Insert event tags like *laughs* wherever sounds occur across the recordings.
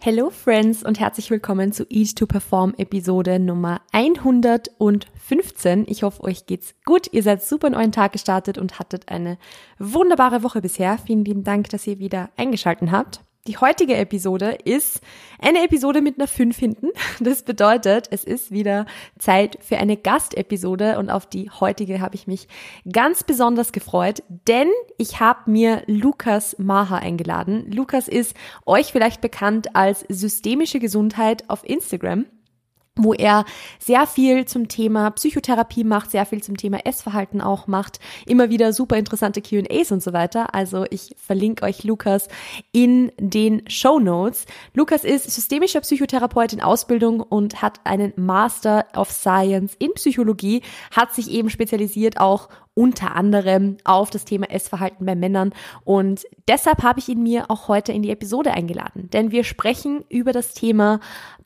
Hello Friends und herzlich willkommen zu Eat to Perform Episode Nummer 115. Ich hoffe, euch geht's gut. Ihr seid super in euren Tag gestartet und hattet eine wunderbare Woche bisher. Vielen lieben Dank, dass ihr wieder eingeschalten habt. Die heutige Episode ist eine Episode mit einer 5 hinten. Das bedeutet, es ist wieder Zeit für eine Gastepisode und auf die heutige habe ich mich ganz besonders gefreut, denn ich habe mir Lukas Maha eingeladen. Lukas ist euch vielleicht bekannt als systemische Gesundheit auf Instagram wo er sehr viel zum Thema Psychotherapie macht, sehr viel zum Thema Essverhalten auch macht, immer wieder super interessante Q&As und so weiter. Also ich verlinke euch Lukas in den Show Notes. Lukas ist systemischer Psychotherapeut in Ausbildung und hat einen Master of Science in Psychologie, hat sich eben spezialisiert auch unter anderem auf das Thema Essverhalten bei Männern. Und deshalb habe ich ihn mir auch heute in die Episode eingeladen. Denn wir sprechen über das Thema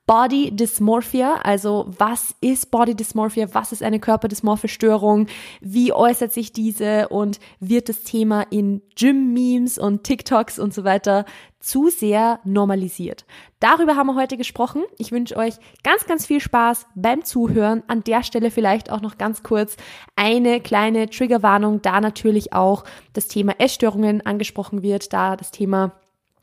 Body Dysmorphia, also was ist Body Dysmorphia, was ist eine körperdysmorphe Störung, wie äußert sich diese und wird das Thema in Gym-Memes und TikToks und so weiter zu sehr normalisiert. Darüber haben wir heute gesprochen. Ich wünsche euch ganz, ganz viel Spaß beim Zuhören. An der Stelle vielleicht auch noch ganz kurz eine kleine Triggerwarnung, da natürlich auch das Thema Essstörungen angesprochen wird, da das Thema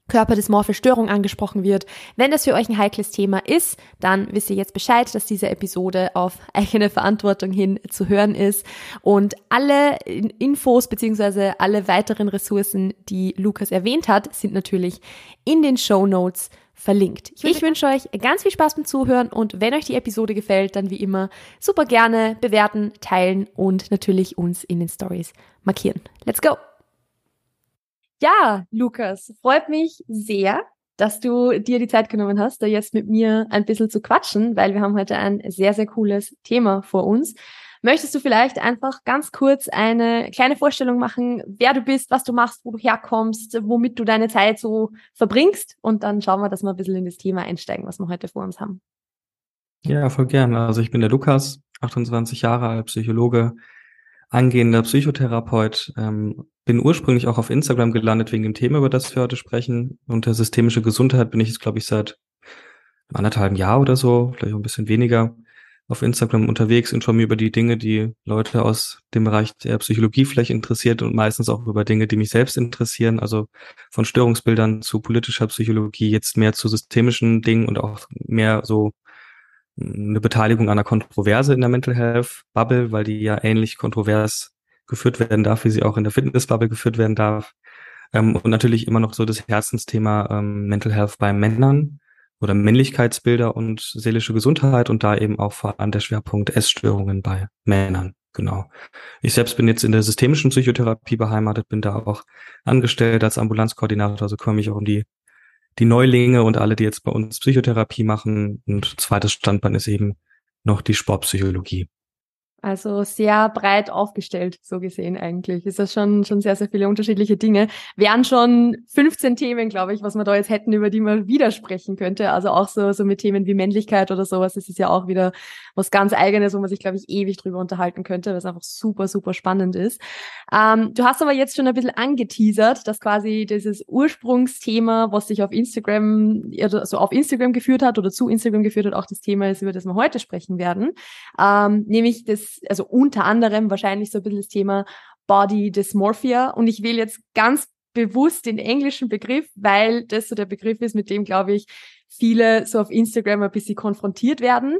körperdysmorphe Störung angesprochen wird. Wenn das für euch ein heikles Thema ist, dann wisst ihr jetzt Bescheid, dass diese Episode auf *laughs* eigene Verantwortung hin zu hören ist. Und alle Infos beziehungsweise alle weiteren Ressourcen, die Lukas erwähnt hat, sind natürlich in den Show Notes verlinkt. Ich, ich wünsche euch ganz viel Spaß beim Zuhören und wenn euch die Episode gefällt, dann wie immer super gerne bewerten, teilen und natürlich uns in den Stories markieren. Let's go! Ja, Lukas, freut mich sehr, dass du dir die Zeit genommen hast, da jetzt mit mir ein bisschen zu quatschen, weil wir haben heute ein sehr, sehr cooles Thema vor uns. Möchtest du vielleicht einfach ganz kurz eine kleine Vorstellung machen, wer du bist, was du machst, wo du herkommst, womit du deine Zeit so verbringst? Und dann schauen wir, dass wir ein bisschen in das Thema einsteigen, was wir heute vor uns haben. Ja, voll gern. Also ich bin der Lukas, 28 Jahre alt, Psychologe, angehender Psychotherapeut, ähm, bin ursprünglich auch auf Instagram gelandet wegen dem Thema, über das wir heute sprechen. Unter systemische Gesundheit bin ich jetzt, glaube ich, seit anderthalb Jahr oder so, vielleicht auch ein bisschen weniger, auf Instagram unterwegs, informiere über die Dinge, die Leute aus dem Bereich der Psychologie vielleicht interessiert und meistens auch über Dinge, die mich selbst interessieren, also von Störungsbildern zu politischer Psychologie, jetzt mehr zu systemischen Dingen und auch mehr so eine Beteiligung an einer Kontroverse in der Mental Health Bubble, weil die ja ähnlich kontrovers geführt werden darf, wie sie auch in der Fitnessbubble geführt werden darf. Ähm, und natürlich immer noch so das Herzensthema ähm, Mental Health bei Männern oder Männlichkeitsbilder und seelische Gesundheit und da eben auch vor allem der Schwerpunkt Essstörungen bei Männern. Genau. Ich selbst bin jetzt in der systemischen Psychotherapie beheimatet, bin da auch angestellt als Ambulanzkoordinator, also komme ich auch um die die Neulinge und alle, die jetzt bei uns Psychotherapie machen. Und zweites Standbein ist eben noch die Sportpsychologie. Also sehr breit aufgestellt, so gesehen eigentlich. Ist das schon, schon sehr, sehr viele unterschiedliche Dinge. Wären schon 15 Themen, glaube ich, was wir da jetzt hätten, über die man widersprechen könnte. Also auch so, so mit Themen wie Männlichkeit oder sowas. Das ist ja auch wieder was ganz Eigenes, wo man sich, glaube ich, ewig drüber unterhalten könnte, was einfach super, super spannend ist. Ähm, du hast aber jetzt schon ein bisschen angeteasert, dass quasi dieses Ursprungsthema, was sich auf Instagram, also auf Instagram geführt hat oder zu Instagram geführt hat, auch das Thema ist, über das wir heute sprechen werden. Ähm, nämlich das also unter anderem wahrscheinlich so ein bisschen das Thema Body Dysmorphia. Und ich wähle jetzt ganz bewusst den englischen Begriff, weil das so der Begriff ist, mit dem, glaube ich, viele so auf Instagram ein bisschen konfrontiert werden.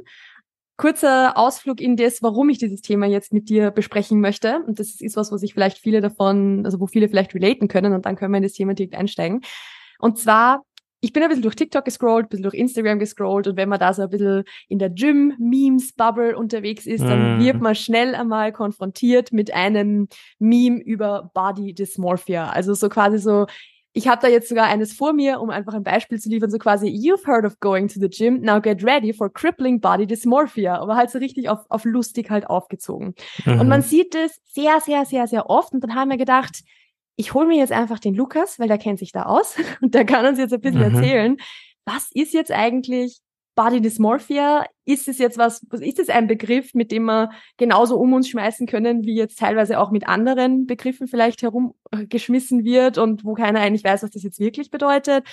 Kurzer Ausflug in das, warum ich dieses Thema jetzt mit dir besprechen möchte. Und das ist was, wo sich vielleicht viele davon, also wo viele vielleicht relaten können und dann können wir in das Thema direkt einsteigen. Und zwar ich bin ein bisschen durch TikTok gescrollt, ein bisschen durch Instagram gescrollt und wenn man da so ein bisschen in der Gym-Memes-Bubble unterwegs ist, dann mm. wird man schnell einmal konfrontiert mit einem Meme über Body Dysmorphia. Also so quasi so, ich habe da jetzt sogar eines vor mir, um einfach ein Beispiel zu liefern, so quasi, you've heard of going to the gym, now get ready for crippling body dysmorphia. Aber halt so richtig auf, auf lustig halt aufgezogen. Mhm. Und man sieht das sehr, sehr, sehr, sehr oft und dann haben wir gedacht, ich hole mir jetzt einfach den Lukas, weil der kennt sich da aus *laughs* und der kann uns jetzt ein bisschen mhm. erzählen, was ist jetzt eigentlich Body Dysmorphia? Ist es jetzt was, ist es ein Begriff, mit dem wir genauso um uns schmeißen können, wie jetzt teilweise auch mit anderen Begriffen vielleicht herumgeschmissen wird und wo keiner eigentlich weiß, was das jetzt wirklich bedeutet?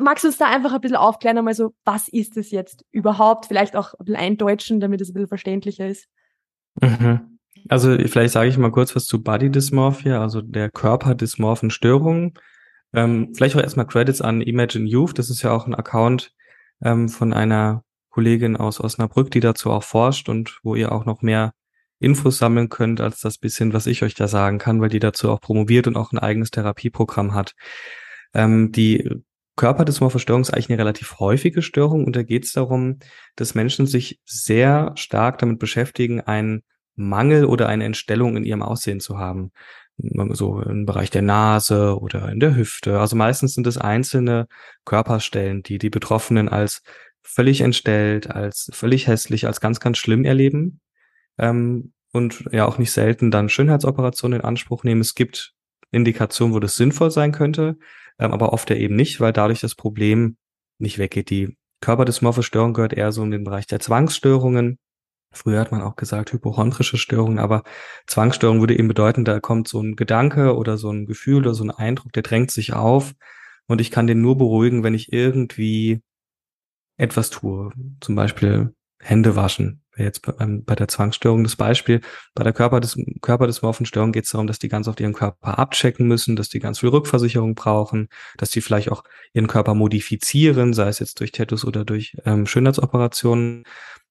magst du uns da einfach ein bisschen aufklären, einmal so, was ist es jetzt überhaupt? Vielleicht auch ein bisschen eindeutschen, damit es ein bisschen verständlicher ist. Mhm. Also vielleicht sage ich mal kurz was zu Body Dysmorphia, also der körperdysmorphen Störungen. Ähm, vielleicht auch erstmal Credits an Imagine Youth. Das ist ja auch ein Account ähm, von einer Kollegin aus Osnabrück, die dazu auch forscht und wo ihr auch noch mehr Infos sammeln könnt, als das bisschen, was ich euch da sagen kann, weil die dazu auch promoviert und auch ein eigenes Therapieprogramm hat. Ähm, die Körperdysmorphe Störung ist eigentlich eine relativ häufige Störung und da geht es darum, dass Menschen sich sehr stark damit beschäftigen, einen Mangel oder eine Entstellung in ihrem Aussehen zu haben. So im Bereich der Nase oder in der Hüfte. Also meistens sind es einzelne Körperstellen, die die Betroffenen als völlig entstellt, als völlig hässlich, als ganz, ganz schlimm erleben. Ähm, und ja auch nicht selten dann Schönheitsoperationen in Anspruch nehmen. Es gibt Indikationen, wo das sinnvoll sein könnte ähm, aber oft ja eben nicht, weil dadurch das Problem nicht weggeht. Die Körperdysmorphe Störung gehört eher so in den Bereich der Zwangsstörungen. Früher hat man auch gesagt hypochondrische Störungen, aber Zwangsstörung würde eben bedeuten, da kommt so ein Gedanke oder so ein Gefühl oder so ein Eindruck, der drängt sich auf und ich kann den nur beruhigen, wenn ich irgendwie etwas tue. Zum Beispiel Hände waschen jetzt bei, bei der Zwangsstörung das Beispiel. Bei der Körper des, Körperdysmorphenstörung geht es darum, dass die ganz oft ihren Körper abchecken müssen, dass die ganz viel Rückversicherung brauchen, dass die vielleicht auch ihren Körper modifizieren, sei es jetzt durch Tattoos oder durch ähm, Schönheitsoperationen.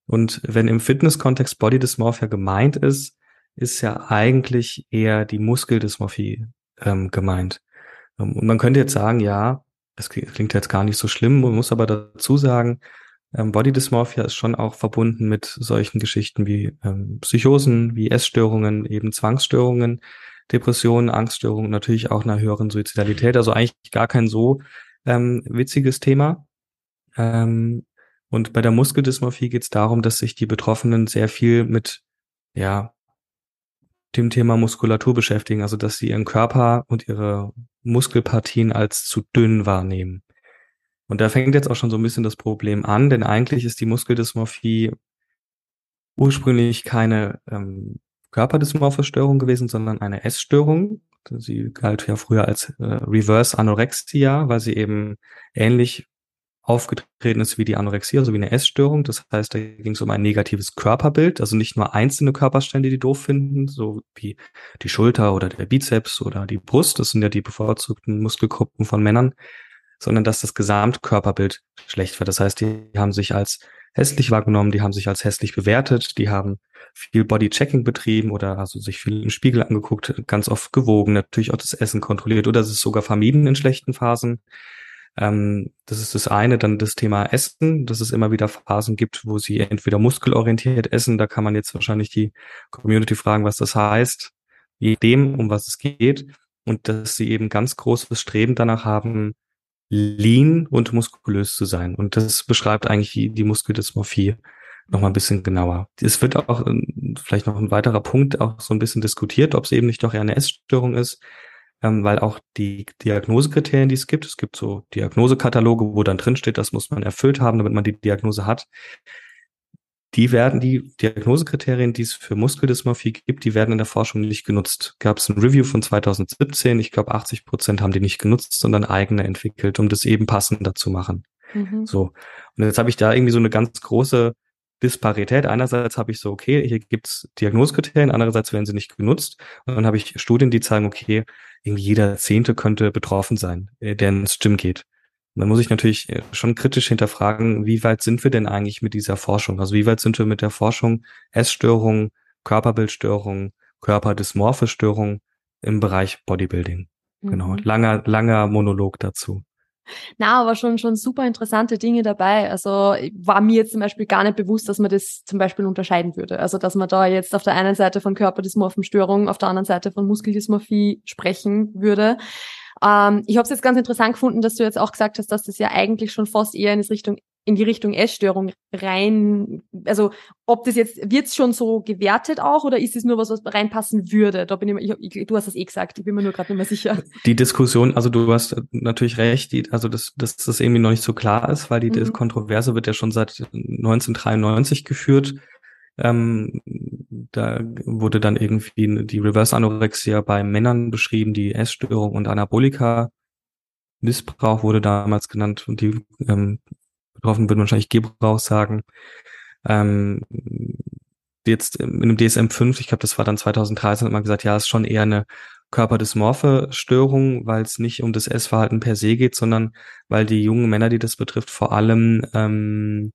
Und wenn im Fitness-Kontext Body Dysmorphia gemeint ist, ist ja eigentlich eher die Muskeldysmorphie ähm, gemeint. Und man könnte jetzt sagen, ja, das klingt jetzt gar nicht so schlimm, man muss aber dazu sagen, ähm, Body Dysmorphia ist schon auch verbunden mit solchen Geschichten wie ähm, Psychosen, wie Essstörungen, eben Zwangsstörungen, Depressionen, Angststörungen, natürlich auch einer höheren Suizidalität. Also eigentlich gar kein so ähm, witziges Thema. Ähm, und bei der Muskeldysmorphie geht es darum, dass sich die Betroffenen sehr viel mit ja dem Thema Muskulatur beschäftigen, also dass sie ihren Körper und ihre Muskelpartien als zu dünn wahrnehmen. Und da fängt jetzt auch schon so ein bisschen das Problem an, denn eigentlich ist die Muskeldysmorphie ursprünglich keine ähm, körperdysmorphe Störung gewesen, sondern eine Essstörung. Sie galt ja früher als äh, Reverse Anorexia, weil sie eben ähnlich aufgetreten ist wie die Anorexie, also wie eine Essstörung. Das heißt, da ging es um ein negatives Körperbild, also nicht nur einzelne Körperstellen, die die doof finden, so wie die Schulter oder der Bizeps oder die Brust. Das sind ja die bevorzugten Muskelgruppen von Männern, sondern dass das Gesamtkörperbild schlecht war. Das heißt, die haben sich als hässlich wahrgenommen, die haben sich als hässlich bewertet, die haben viel Bodychecking betrieben oder also sich viel im Spiegel angeguckt, ganz oft gewogen, natürlich auch das Essen kontrolliert oder es ist sogar vermieden in schlechten Phasen. Ähm, das ist das eine, dann das Thema Essen, dass es immer wieder Phasen gibt, wo sie entweder muskelorientiert essen, da kann man jetzt wahrscheinlich die Community fragen, was das heißt, je dem, um was es geht, und dass sie eben ganz großes Streben danach haben, lean und muskulös zu sein. Und das beschreibt eigentlich die, die Muskeldysmorphie noch mal ein bisschen genauer. Es wird auch ähm, vielleicht noch ein weiterer Punkt auch so ein bisschen diskutiert, ob es eben nicht doch eher eine Essstörung ist, ähm, weil auch die Diagnosekriterien, die es gibt, es gibt so Diagnosekataloge, wo dann drin steht, das muss man erfüllt haben, damit man die Diagnose hat die werden, die Diagnosekriterien, die es für Muskeldysmorphie gibt, die werden in der Forschung nicht genutzt. Gab es ein Review von 2017, ich glaube 80 Prozent haben die nicht genutzt, sondern eigene entwickelt, um das eben passender zu machen. Mhm. So. Und jetzt habe ich da irgendwie so eine ganz große Disparität. Einerseits habe ich so, okay, hier gibt's Diagnosekriterien, andererseits werden sie nicht genutzt. Und dann habe ich Studien, die zeigen, okay, irgendwie jeder Zehnte könnte betroffen sein, äh, der ins Stim geht. Und dann muss ich natürlich äh, schon kritisch hinterfragen, wie weit sind wir denn eigentlich mit dieser Forschung? Also wie weit sind wir mit der Forschung Essstörungen, Körperbildstörungen, Körperdysmorphe Störungen im Bereich Bodybuilding? Genau, mhm. Genau, langer, langer Monolog dazu. Na, aber schon, schon super interessante Dinge dabei. Also war mir jetzt zum Beispiel gar nicht bewusst, dass man das zum Beispiel unterscheiden würde. Also dass man da jetzt auf der einen Seite von Körperdysmorphenstörung, auf der anderen Seite von Muskeldysmorphie sprechen würde. Ähm, ich habe es jetzt ganz interessant gefunden, dass du jetzt auch gesagt hast, dass das ja eigentlich schon fast eher in, Richtung, in die Richtung Essstörung rein, also ob das jetzt, wird's schon so gewertet auch oder ist es nur was, was reinpassen würde? Da bin ich, ich, du hast das eh gesagt, ich bin mir nur gerade nicht mehr sicher. Die Diskussion, also du hast natürlich recht, die, also dass, dass das irgendwie noch nicht so klar ist, weil die mhm. Kontroverse wird ja schon seit 1993 geführt. Ähm, da wurde dann irgendwie die Reverse Anorexia bei Männern beschrieben, die Essstörung und Anabolika Missbrauch wurde damals genannt und die ähm, Betroffenen würden wahrscheinlich Gebrauch sagen. Ähm, jetzt in dem DSM 5, ich glaube, das war dann 2013, hat man gesagt, ja, ist schon eher eine körperdysmorphe Störung, weil es nicht um das Essverhalten per se geht, sondern weil die jungen Männer, die das betrifft, vor allem ähm,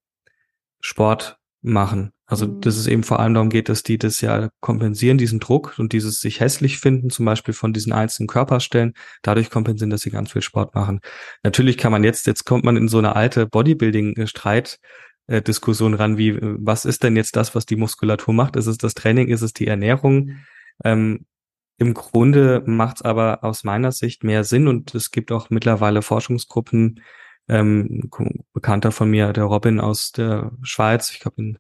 Sport machen. Also mhm. dass es eben vor allem darum geht, dass die das ja kompensieren, diesen Druck und dieses sich hässlich finden, zum Beispiel von diesen einzelnen Körperstellen, dadurch kompensieren, dass sie ganz viel Sport machen. Natürlich kann man jetzt, jetzt kommt man in so eine alte Bodybuilding-Streit, äh, Diskussion ran, wie was ist denn jetzt das, was die Muskulatur macht? Ist es das Training? Ist es die Ernährung? Ähm, Im Grunde macht es aber aus meiner Sicht mehr Sinn und es gibt auch mittlerweile Forschungsgruppen, ähm, Bekannter von mir, der Robin aus der Schweiz, ich glaube in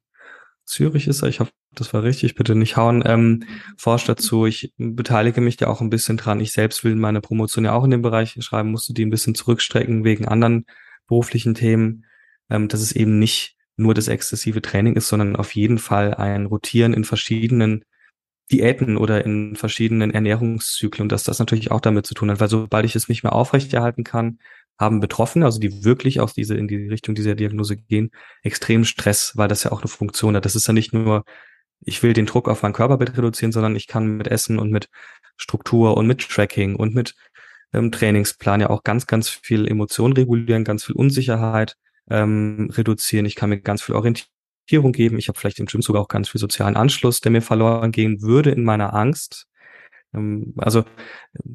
Zürich ist er, ich hoffe, das war richtig, bitte nicht hauen, ähm, forscht dazu. Ich beteilige mich da auch ein bisschen dran. Ich selbst will meine Promotion ja auch in dem Bereich schreiben, musste die ein bisschen zurückstrecken wegen anderen beruflichen Themen, ähm, dass es eben nicht nur das exzessive Training ist, sondern auf jeden Fall ein Rotieren in verschiedenen Diäten oder in verschiedenen Ernährungszyklen dass das natürlich auch damit zu tun hat, weil sobald ich es nicht mehr aufrechterhalten kann, haben Betroffene, also die wirklich aus diese, in die Richtung dieser Diagnose gehen, extrem Stress, weil das ja auch eine Funktion hat. Das ist ja nicht nur, ich will den Druck auf mein Körperbild reduzieren, sondern ich kann mit Essen und mit Struktur und mit Tracking und mit ähm, Trainingsplan ja auch ganz, ganz viel Emotionen regulieren, ganz viel Unsicherheit ähm, reduzieren. Ich kann mir ganz viel Orientierung geben. Ich habe vielleicht im Gym sogar auch ganz viel sozialen Anschluss, der mir verloren gehen würde in meiner Angst. Ähm, also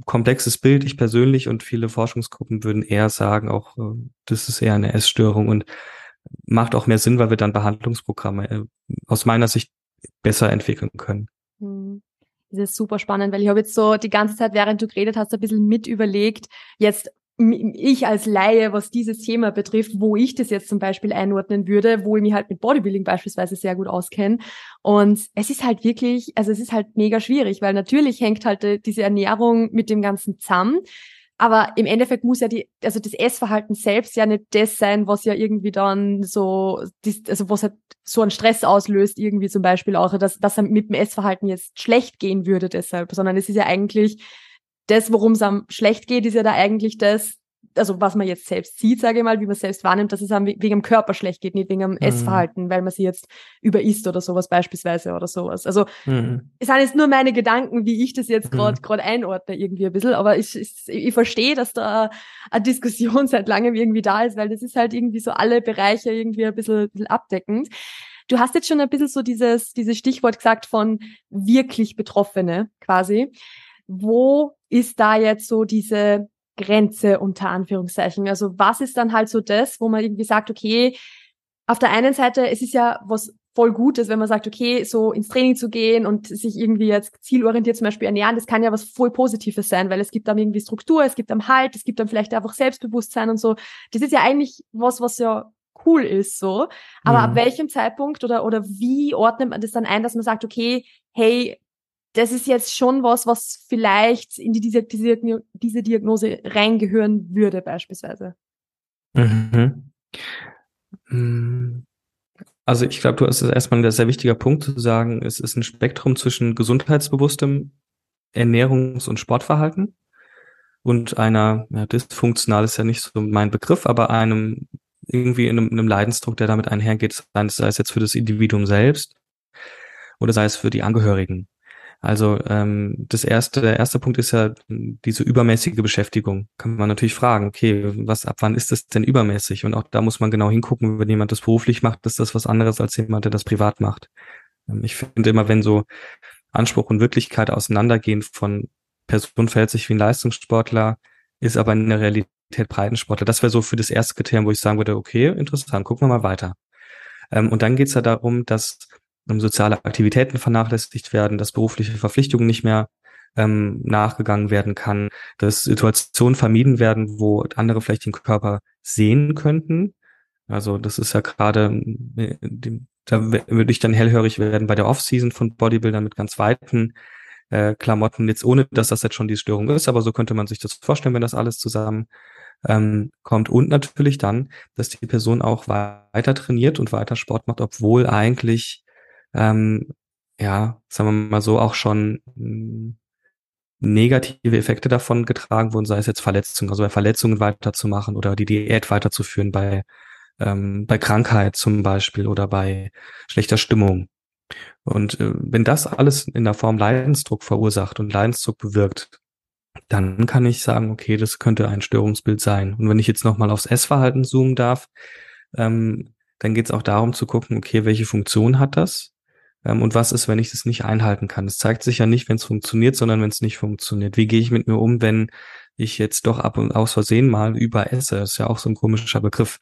komplexes Bild. Ich persönlich und viele Forschungsgruppen würden eher sagen, auch äh, das ist eher eine Essstörung und macht auch mehr Sinn, weil wir dann Behandlungsprogramme äh, aus meiner Sicht besser entwickeln können. Hm. Das ist super spannend, weil ich habe jetzt so die ganze Zeit, während du geredet hast, ein bisschen mit überlegt, jetzt ich als Laie, was dieses Thema betrifft, wo ich das jetzt zum Beispiel einordnen würde, wo ich mich halt mit Bodybuilding beispielsweise sehr gut auskenne. Und es ist halt wirklich, also es ist halt mega schwierig, weil natürlich hängt halt äh, diese Ernährung mit dem Ganzen zusammen. Aber im Endeffekt muss ja die, also das Essverhalten selbst ja nicht das sein, was ja irgendwie dann so, also was halt so einen Stress auslöst, irgendwie zum Beispiel auch, dass, dass er mit dem Essverhalten jetzt schlecht gehen würde deshalb, sondern es ist ja eigentlich das, worum es am schlecht geht, ist ja da eigentlich das, also was man jetzt selbst sieht, sage ich mal, wie man selbst wahrnimmt, dass es einem wegen dem Körper schlecht geht, nicht wegen dem mhm. Essverhalten, weil man sie jetzt überisst oder sowas beispielsweise oder sowas. Also mhm. es sind jetzt nur meine Gedanken, wie ich das jetzt gerade mhm. gerade einordne irgendwie ein bisschen, aber ich, ich, ich verstehe, dass da eine Diskussion *laughs* seit langem irgendwie da ist, weil das ist halt irgendwie so alle Bereiche irgendwie ein bisschen, ein bisschen abdeckend. Du hast jetzt schon ein bisschen so dieses, dieses Stichwort gesagt von wirklich Betroffene quasi. Wo ist da jetzt so diese Grenze unter Anführungszeichen? Also was ist dann halt so das, wo man irgendwie sagt, okay, auf der einen Seite, es ist ja was voll Gutes, wenn man sagt, okay, so ins Training zu gehen und sich irgendwie jetzt zielorientiert zum Beispiel ernähren, das kann ja was voll Positives sein, weil es gibt dann irgendwie Struktur, es gibt dann Halt, es gibt dann vielleicht einfach Selbstbewusstsein und so. Das ist ja eigentlich was, was ja cool ist, so. Aber mhm. ab welchem Zeitpunkt oder, oder wie ordnet man das dann ein, dass man sagt, okay, hey, das ist jetzt schon was, was vielleicht in die, diese, diese, diese Diagnose reingehören würde, beispielsweise. Mhm. Mm. Also ich glaube, du hast erstmal ein sehr wichtiger Punkt zu sagen, es ist ein Spektrum zwischen gesundheitsbewusstem Ernährungs- und Sportverhalten und einer, ja, dysfunktional ist ja nicht so mein Begriff, aber einem irgendwie in einem, einem Leidensdruck, der damit einhergeht, sei es jetzt für das Individuum selbst oder sei es für die Angehörigen. Also ähm, das erste, der erste Punkt ist ja diese übermäßige Beschäftigung. Kann man natürlich fragen, okay, was ab wann ist das denn übermäßig? Und auch da muss man genau hingucken, wenn jemand das beruflich macht, ist das was anderes als jemand, der das privat macht. Ähm, ich finde immer, wenn so Anspruch und Wirklichkeit auseinandergehen von Person verhält sich wie ein Leistungssportler, ist aber in der Realität Breitensportler. Das wäre so für das erste Kriterium, wo ich sagen würde, okay, interessant, gucken wir mal weiter. Ähm, und dann geht's ja darum, dass soziale Aktivitäten vernachlässigt werden, dass berufliche Verpflichtungen nicht mehr ähm, nachgegangen werden kann, dass Situationen vermieden werden, wo andere vielleicht den Körper sehen könnten. Also das ist ja gerade, äh, da würde ich dann hellhörig werden bei der Off-Season von Bodybuildern mit ganz weiten äh, Klamotten, jetzt ohne, dass das jetzt schon die Störung ist, aber so könnte man sich das vorstellen, wenn das alles zusammen ähm, kommt. Und natürlich dann, dass die Person auch weiter trainiert und weiter Sport macht, obwohl eigentlich ähm, ja, sagen wir mal so, auch schon negative Effekte davon getragen wurden, sei es jetzt Verletzungen, also bei Verletzungen weiterzumachen oder die Diät weiterzuführen, bei, ähm, bei Krankheit zum Beispiel oder bei schlechter Stimmung. Und äh, wenn das alles in der Form Leidensdruck verursacht und Leidensdruck bewirkt, dann kann ich sagen, okay, das könnte ein Störungsbild sein. Und wenn ich jetzt nochmal aufs Essverhalten zoomen darf, ähm, dann geht es auch darum zu gucken, okay, welche Funktion hat das? Ähm, und was ist, wenn ich das nicht einhalten kann? Es zeigt sich ja nicht, wenn es funktioniert, sondern wenn es nicht funktioniert. Wie gehe ich mit mir um, wenn ich jetzt doch ab und aus Versehen mal überesse? Das ist ja auch so ein komischer Begriff.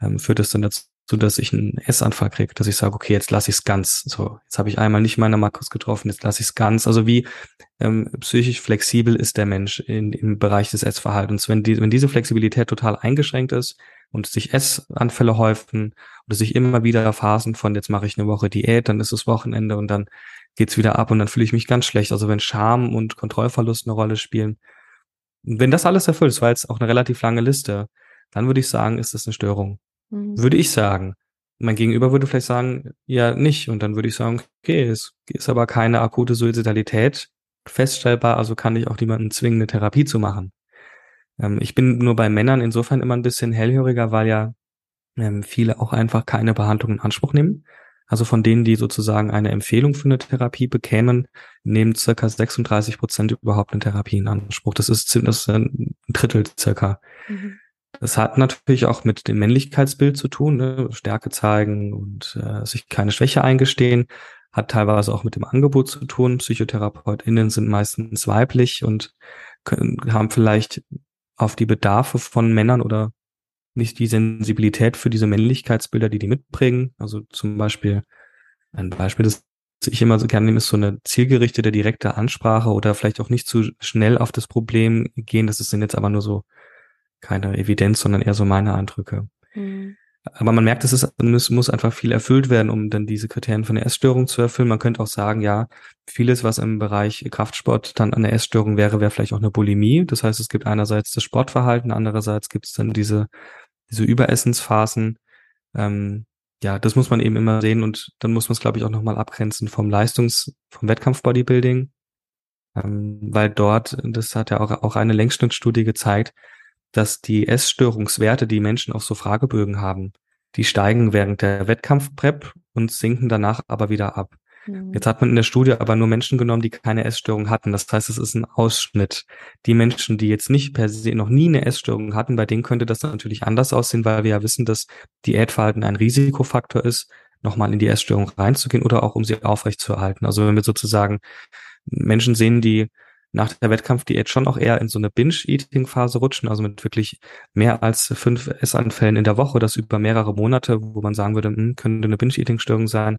Ähm, führt es dann dazu, dass ich einen Essanfall kriege, dass ich sage, okay, jetzt lasse ich es ganz. So, jetzt habe ich einmal nicht meine Makros getroffen, jetzt lasse ich es ganz. Also wie ähm, psychisch flexibel ist der Mensch in, im Bereich des Essverhaltens? Wenn, die, wenn diese Flexibilität total eingeschränkt ist und sich Essanfälle häufen oder sich immer wieder Phasen von jetzt mache ich eine Woche Diät, dann ist es Wochenende und dann geht's wieder ab und dann fühle ich mich ganz schlecht. Also wenn Scham und Kontrollverlust eine Rolle spielen. wenn das alles erfüllt, das war jetzt auch eine relativ lange Liste, dann würde ich sagen, ist das eine Störung. Mhm. Würde ich sagen. Mein Gegenüber würde vielleicht sagen, ja, nicht. Und dann würde ich sagen, okay, es ist aber keine akute Suizidalität feststellbar, also kann ich auch niemanden zwingen, eine Therapie zu machen. Ähm, ich bin nur bei Männern insofern immer ein bisschen hellhöriger, weil ja ähm, viele auch einfach keine Behandlung in Anspruch nehmen. Also von denen, die sozusagen eine Empfehlung für eine Therapie bekämen, nehmen circa 36 Prozent überhaupt eine Therapie in Anspruch. Das ist, das ist ein Drittel circa. Mhm. Das hat natürlich auch mit dem Männlichkeitsbild zu tun, ne? Stärke zeigen und äh, sich keine Schwäche eingestehen. Hat teilweise auch mit dem Angebot zu tun. PsychotherapeutInnen sind meistens weiblich und können, haben vielleicht auf die Bedarfe von Männern oder nicht die Sensibilität für diese Männlichkeitsbilder, die die mitbringen. Also zum Beispiel, ein Beispiel, das ich immer so gerne nehme, ist so eine zielgerichtete, direkte Ansprache oder vielleicht auch nicht zu schnell auf das Problem gehen. Das sind jetzt aber nur so keine Evidenz, sondern eher so meine Eindrücke. Mhm. Aber man merkt, es, ist, es muss einfach viel erfüllt werden, um dann diese Kriterien von der Essstörung zu erfüllen. Man könnte auch sagen, ja, vieles, was im Bereich Kraftsport dann an der Essstörung wäre, wäre vielleicht auch eine Bulimie. Das heißt, es gibt einerseits das Sportverhalten, andererseits gibt es dann diese, diese Überessensphasen. Ähm, ja, das muss man eben immer sehen und dann muss man es, glaube ich, auch nochmal abgrenzen vom Leistungs-, vom Wettkampf-Bodybuilding. Ähm, weil dort, das hat ja auch, auch eine Längsschnittstudie gezeigt, dass die Essstörungswerte, die Menschen auf so Fragebögen haben, die steigen während der Wettkampfprep und sinken danach aber wieder ab. Mhm. Jetzt hat man in der Studie aber nur Menschen genommen, die keine Essstörung hatten. Das heißt, es ist ein Ausschnitt. Die Menschen, die jetzt nicht per se noch nie eine Essstörung hatten, bei denen könnte das natürlich anders aussehen, weil wir ja wissen, dass Diätverhalten ein Risikofaktor ist, nochmal in die Essstörung reinzugehen oder auch um sie aufrechtzuerhalten. Also wenn wir sozusagen Menschen sehen, die nach der Wettkampfdiät schon auch eher in so eine Binge-Eating-Phase rutschen, also mit wirklich mehr als fünf Essanfällen in der Woche, das über mehrere Monate, wo man sagen würde, hm, könnte eine Binge-Eating-Störung sein.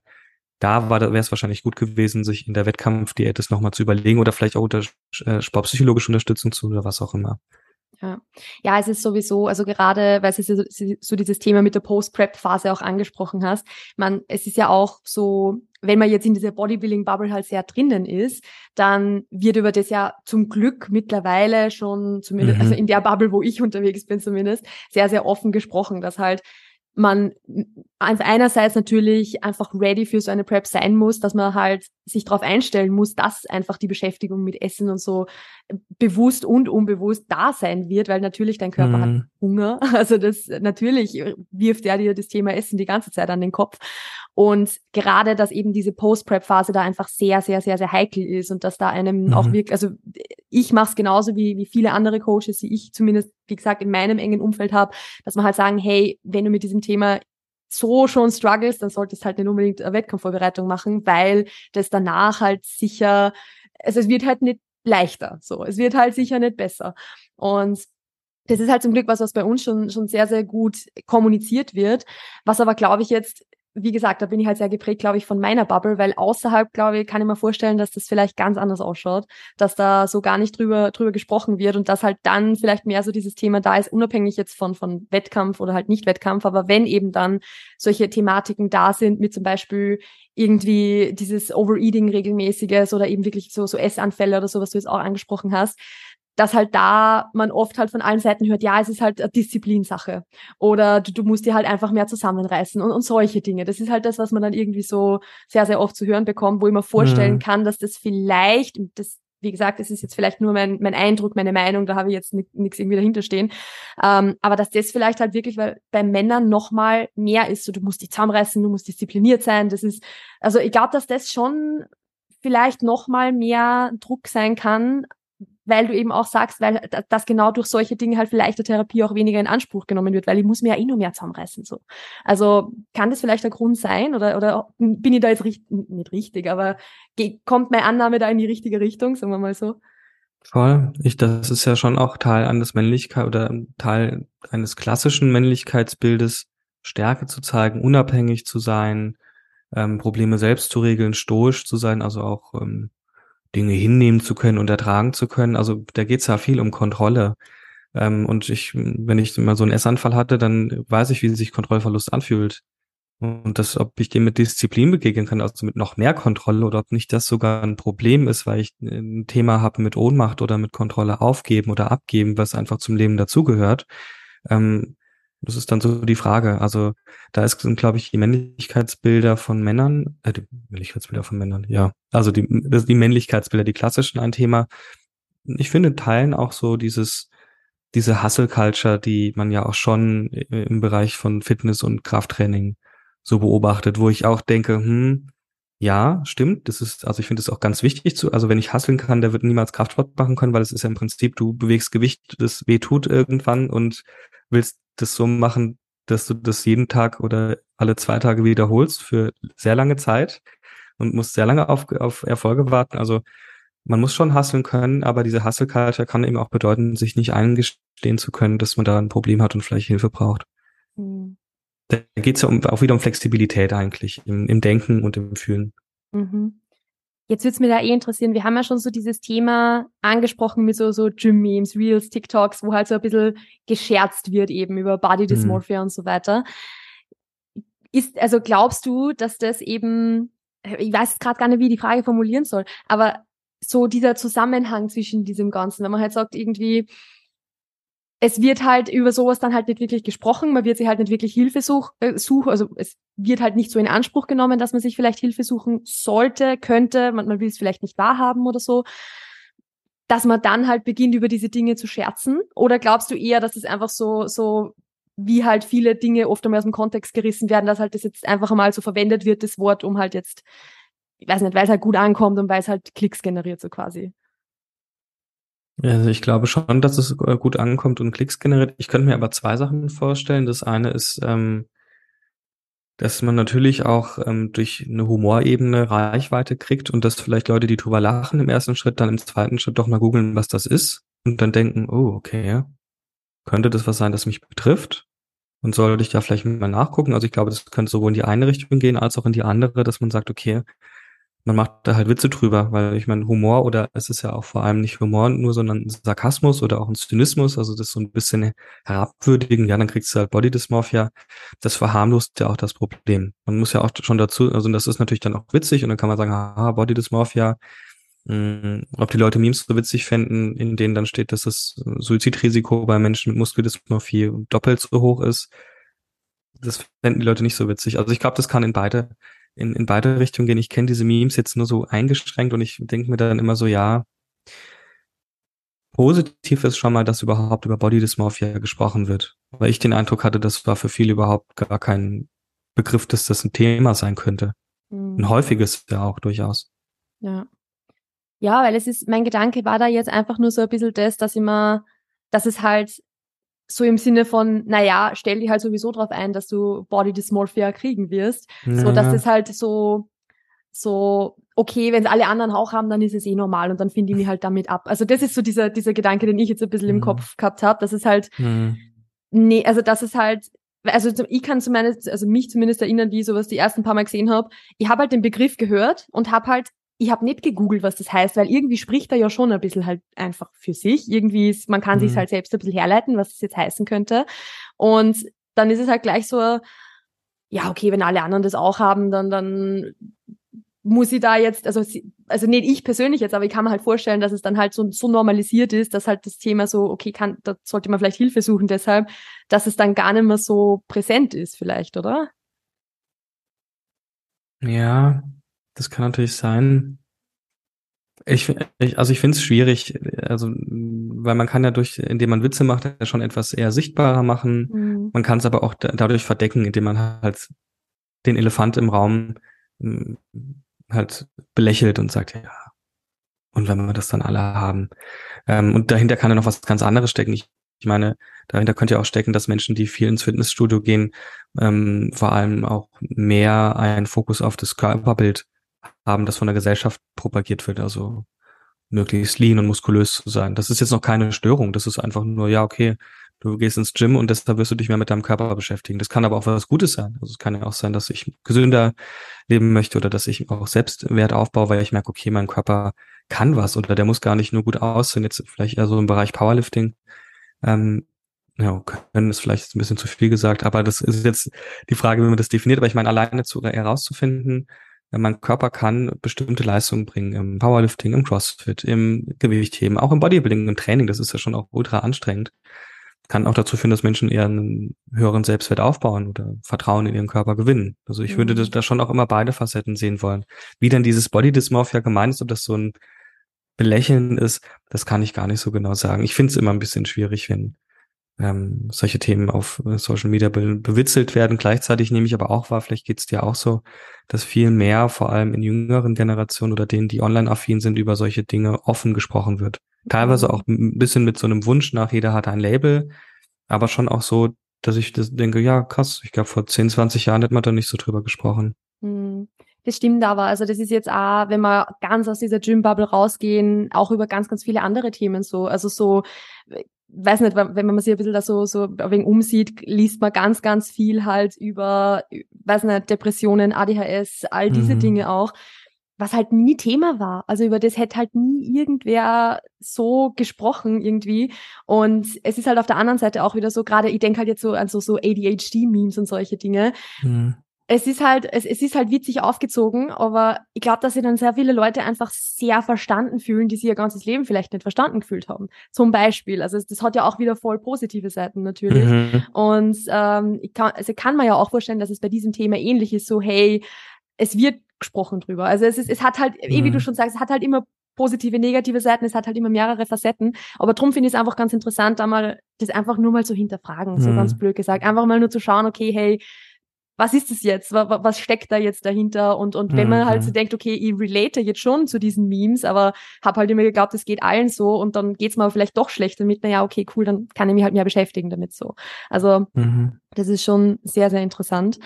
Da wäre es wahrscheinlich gut gewesen, sich in der Wettkampfdiät das nochmal zu überlegen oder vielleicht auch unter äh, sportpsychologische Unterstützung zu oder was auch immer. Ja. ja, es ist sowieso, also gerade, weil du so, so dieses Thema mit der Post-Prep-Phase auch angesprochen hast, man, es ist ja auch so, wenn man jetzt in dieser Bodybuilding-Bubble halt sehr drinnen ist, dann wird über das ja zum Glück mittlerweile schon, zumindest, also mhm. also in der Bubble, wo ich unterwegs bin zumindest, sehr, sehr offen gesprochen, dass halt man einerseits natürlich einfach ready für so eine Prep sein muss, dass man halt sich darauf einstellen muss, dass einfach die Beschäftigung mit Essen und so bewusst und unbewusst da sein wird, weil natürlich dein Körper mhm. hat Hunger. *laughs* Also das natürlich wirft er dir das Thema Essen die ganze Zeit an den Kopf. Und gerade, dass eben diese Post-Prep-Phase da einfach sehr, sehr, sehr, sehr heikel ist und dass da einem mhm. auch wirklich, also ich mache es genauso wie, wie viele andere Coaches, die ich zumindest, wie gesagt, in meinem engen Umfeld habe, dass man halt sagen, hey, wenn du mit diesem Thema so schon struggles, dann solltest halt nicht unbedingt eine Wettkampfvorbereitung machen, weil das danach halt sicher, also es wird halt nicht leichter, so. Es wird halt sicher nicht besser. Und das ist halt zum Glück was, was bei uns schon, schon sehr, sehr gut kommuniziert wird. Was aber, glaube ich, jetzt wie gesagt, da bin ich halt sehr geprägt, glaube ich, von meiner Bubble, weil außerhalb, glaube ich, kann ich mir vorstellen, dass das vielleicht ganz anders ausschaut, dass da so gar nicht drüber, drüber gesprochen wird und dass halt dann vielleicht mehr so dieses Thema da ist, unabhängig jetzt von, von Wettkampf oder halt nicht Wettkampf, aber wenn eben dann solche Thematiken da sind, mit zum Beispiel irgendwie dieses Overeating regelmäßiges oder eben wirklich so, so Essanfälle oder so, was du jetzt auch angesprochen hast, dass halt da man oft halt von allen Seiten hört, ja, es ist halt eine Disziplinsache oder du, du musst dir halt einfach mehr zusammenreißen und, und solche Dinge. Das ist halt das, was man dann irgendwie so sehr, sehr oft zu hören bekommt, wo ich mir vorstellen mhm. kann, dass das vielleicht, das wie gesagt, es ist jetzt vielleicht nur mein, mein Eindruck, meine Meinung, da habe ich jetzt nichts irgendwie dahinter stehen. Ähm, aber dass das vielleicht halt wirklich, weil bei Männern nochmal mehr ist, so du musst dich zusammenreißen, du musst diszipliniert sein, das ist, also ich glaube, dass das schon vielleicht nochmal mehr Druck sein kann, weil du eben auch sagst, weil das genau durch solche Dinge halt vielleicht der Therapie auch weniger in Anspruch genommen wird, weil ich muss mir ja eh nur mehr zusammenreißen. So. Also kann das vielleicht der Grund sein oder, oder bin ich da jetzt richtig, nicht richtig, aber kommt meine Annahme da in die richtige Richtung, sagen wir mal so? Voll. Ich, das ist ja schon auch Teil eines Männlichkeit oder Teil eines klassischen Männlichkeitsbildes, Stärke zu zeigen, unabhängig zu sein, ähm, Probleme selbst zu regeln, stoisch zu sein, also auch ähm, Dinge hinnehmen zu können und ertragen zu können. Also da geht es ja viel um Kontrolle. Ähm, und ich, wenn ich mal so einen Essanfall hatte, dann weiß ich, wie sich Kontrollverlust anfühlt. Und das, ob ich dem mit Disziplin begegnen kann, also mit noch mehr Kontrolle oder ob nicht das sogar ein Problem ist, weil ich ein Thema habe mit Ohnmacht oder mit Kontrolle aufgeben oder abgeben, was einfach zum Leben dazugehört. Ähm, das ist dann so die Frage. Also da ist, sind, glaube ich, die Männlichkeitsbilder von Männern, äh, die Männlichkeitsbilder von Männern, ja. Also die, die Männlichkeitsbilder, die klassischen ein Thema. Ich finde, teilen auch so dieses, diese Hustle-Culture, die man ja auch schon im Bereich von Fitness und Krafttraining so beobachtet, wo ich auch denke, hm, ja, stimmt. Das ist, also ich finde es auch ganz wichtig zu, also wenn ich hasseln kann, der wird niemals Kraftsport machen können, weil es ist ja im Prinzip, du bewegst Gewicht, das weh tut irgendwann und willst das so machen, dass du das jeden Tag oder alle zwei Tage wiederholst für sehr lange Zeit und musst sehr lange auf, auf Erfolge warten. Also man muss schon hasseln können, aber diese Hustle-Culture kann eben auch bedeuten, sich nicht eingestehen zu können, dass man da ein Problem hat und vielleicht Hilfe braucht. Mhm. Da geht es ja um, auch wieder um Flexibilität eigentlich im, im Denken und im Fühlen. Mhm. Jetzt würde es mir da eh interessieren, wir haben ja schon so dieses Thema angesprochen mit so, so Gym-Memes, Reels, TikToks, wo halt so ein bisschen gescherzt wird eben über Body Dysmorphia mhm. und so weiter. Ist, also glaubst du, dass das eben, ich weiß gerade gar nicht, wie ich die Frage formulieren soll, aber so dieser Zusammenhang zwischen diesem Ganzen, wenn man halt sagt, irgendwie, es wird halt über sowas dann halt nicht wirklich gesprochen, man wird sich halt nicht wirklich Hilfe such, äh, suchen, also es wird halt nicht so in Anspruch genommen, dass man sich vielleicht Hilfe suchen sollte, könnte, man, man will es vielleicht nicht wahrhaben oder so, dass man dann halt beginnt, über diese Dinge zu scherzen? Oder glaubst du eher, dass es einfach so, so wie halt viele Dinge oft einmal aus dem Kontext gerissen werden, dass halt das jetzt einfach einmal so verwendet wird, das Wort, um halt jetzt, ich weiß nicht, weil es halt gut ankommt und weil es halt Klicks generiert, so quasi. Also ich glaube schon, dass es äh, gut ankommt und Klicks generiert. Ich könnte mir aber zwei Sachen vorstellen. Das eine ist, ähm, dass man natürlich auch ähm, durch eine Humorebene Reichweite kriegt und dass vielleicht Leute, die drüber lachen im ersten Schritt, dann im zweiten Schritt doch mal googeln, was das ist und dann denken, oh, okay, könnte das was sein, das mich betrifft? Und sollte ich da vielleicht mal nachgucken? Also ich glaube, das könnte sowohl in die eine Richtung gehen als auch in die andere, dass man sagt, okay, man macht da halt Witze drüber, weil ich meine, Humor oder es ist ja auch vor allem nicht Humor nur, sondern Sarkasmus oder auch ein Zynismus, also das so ein bisschen herabwürdigen, ja, dann kriegst du halt Body Dysmorphia. Das verharmlost ja auch das Problem. Man muss ja auch schon dazu, also das ist natürlich dann auch witzig und dann kann man sagen, haha, Body Dysmorphia, mh, hm, ob die Leute Memes so witzig fänden, in denen dann steht, dass das Suizidrisiko bei Menschen mit Muskeldysmorphie doppelt so hoch ist. Das fänden die Leute nicht so witzig. Also ich glaube, das kann in beide in, in beide Richtungen gehen. Ich kenne diese Memes jetzt nur so eingeschränkt und ich denke mir dann immer so, ja, positiv ist schon mal, dass überhaupt über Body Dysmorphia gesprochen wird. Weil ich den Eindruck hatte, das war für viele überhaupt gar kein Begriff, dass das ein Thema sein könnte. Mhm. Ein häufiges ja auch durchaus. Ja. Ja, weil es ist, mein Gedanke war da jetzt einfach nur so ein bisschen das, dass immer, dass es halt so im Sinne von, naja, stell dich halt sowieso drauf ein, dass du Body Dysmorphia kriegen wirst. Ja. So, dass es halt so, so, okay, wenn alle anderen auch haben, dann ist es eh normal und dann finde ich mich halt damit ab. Also das ist so dieser, dieser Gedanke, den ich jetzt ein bisschen mhm. im Kopf gehabt habe, dass es halt, mhm. nee, also dass es halt, also ich kann zumindest, also mich zumindest erinnern, wie ich sowas die ersten paar Mal gesehen habe. Ich habe halt den Begriff gehört und habe halt ich habe nicht gegoogelt, was das heißt, weil irgendwie spricht er ja schon ein bisschen halt einfach für sich. Irgendwie ist, man kann mhm. sich halt selbst ein bisschen herleiten, was das jetzt heißen könnte. Und dann ist es halt gleich so, ja, okay, wenn alle anderen das auch haben, dann, dann muss ich da jetzt, also, also nicht ich persönlich jetzt, aber ich kann mir halt vorstellen, dass es dann halt so, so normalisiert ist, dass halt das Thema so, okay, kann, da sollte man vielleicht Hilfe suchen deshalb, dass es dann gar nicht mehr so präsent ist vielleicht, oder? Ja, das kann natürlich sein. Ich, ich also ich finde es schwierig, also weil man kann ja durch, indem man Witze macht, ja schon etwas eher sichtbarer machen. Mhm. Man kann es aber auch da, dadurch verdecken, indem man halt den Elefant im Raum hm, halt belächelt und sagt, ja, und wenn wir das dann alle haben. Ähm, und dahinter kann ja noch was ganz anderes stecken. Ich, ich meine, dahinter könnte ja auch stecken, dass Menschen, die viel ins Fitnessstudio gehen, ähm, vor allem auch mehr einen Fokus auf das Körperbild haben, das von der Gesellschaft propagiert wird. Also möglichst lean und muskulös zu sein. Das ist jetzt noch keine Störung. Das ist einfach nur, ja, okay, du gehst ins Gym und deshalb wirst du dich mehr mit deinem Körper beschäftigen. Das kann aber auch was Gutes sein. Also es kann ja auch sein, dass ich gesünder leben möchte oder dass ich auch Selbstwert aufbaue, weil ich merke, okay, mein Körper kann was oder der muss gar nicht nur gut aussehen, jetzt vielleicht eher so im Bereich Powerlifting. Ähm, ja, können ist vielleicht ein bisschen zu viel gesagt, aber das ist jetzt die Frage, wie man das definiert. Aber ich meine, alleine zu herauszufinden, mein Körper kann bestimmte Leistungen bringen im Powerlifting, im CrossFit, im Gewichtheben, auch im Bodybuilding, im Training. Das ist ja schon auch ultra anstrengend kann auch dazu führen, dass Menschen eher einen höheren Selbstwert aufbauen oder Vertrauen in ihren Körper gewinnen. Also ich mhm. würde da schon auch immer beide Facetten sehen wollen. Wie dann dieses Body Dysmorphia gemeint ist, ob das so ein Belächeln ist, das kann ich gar nicht so genau sagen. Ich finde es immer ein bisschen schwierig, wenn ähm, solche Themen auf äh, Social Media be bewitzelt werden. Gleichzeitig nehme ich aber auch wahr, vielleicht geht es dir auch so, dass viel mehr, vor allem in jüngeren Generationen oder denen, die online affin sind, über solche Dinge offen gesprochen wird. Teilweise auch ein bisschen mit so einem Wunsch nach, jeder hat ein Label, aber schon auch so, dass ich das denke, ja, krass, ich glaube, vor 10, 20 Jahren hätte man da nicht so drüber gesprochen. Hm. Das stimmt aber. Also das ist jetzt auch, wenn wir ganz aus dieser Gym-Bubble rausgehen, auch über ganz, ganz viele andere Themen so. Also so, weiß nicht, wenn man sich ein bisschen da so, so wenig umsieht, liest man ganz, ganz viel halt über, weiß nicht, Depressionen, ADHS, all diese mhm. Dinge auch was halt nie Thema war. Also über das hätte halt nie irgendwer so gesprochen irgendwie. Und es ist halt auf der anderen Seite auch wieder so, gerade ich denke halt jetzt so an so, so ADHD-Memes und solche Dinge. Mhm. Es ist halt, es, es ist halt witzig aufgezogen, aber ich glaube, dass sich dann sehr viele Leute einfach sehr verstanden fühlen, die sie ihr ganzes Leben vielleicht nicht verstanden gefühlt haben. Zum Beispiel. Also das hat ja auch wieder voll positive Seiten natürlich. Mhm. Und ähm, ich kann, also kann man ja auch vorstellen, dass es bei diesem Thema ähnlich ist, so hey, es wird gesprochen drüber. Also es ist, es hat halt, mhm. eh wie du mhm. schon sagst, es hat halt immer positive, negative Seiten, es hat halt immer mehrere Facetten. Aber drum finde ich es einfach ganz interessant, da mal das einfach nur mal zu hinterfragen, mhm. so ganz blöd gesagt. Einfach mal nur zu schauen, okay, hey, was ist das jetzt? Was, steckt da jetzt dahinter? Und, und wenn man halt so mhm. denkt, okay, ich relate jetzt schon zu diesen Memes, aber habe halt immer geglaubt, es geht allen so und dann geht's mir vielleicht doch schlecht damit, naja, okay, cool, dann kann ich mich halt mehr beschäftigen damit so. Also mhm. das ist schon sehr, sehr interessant.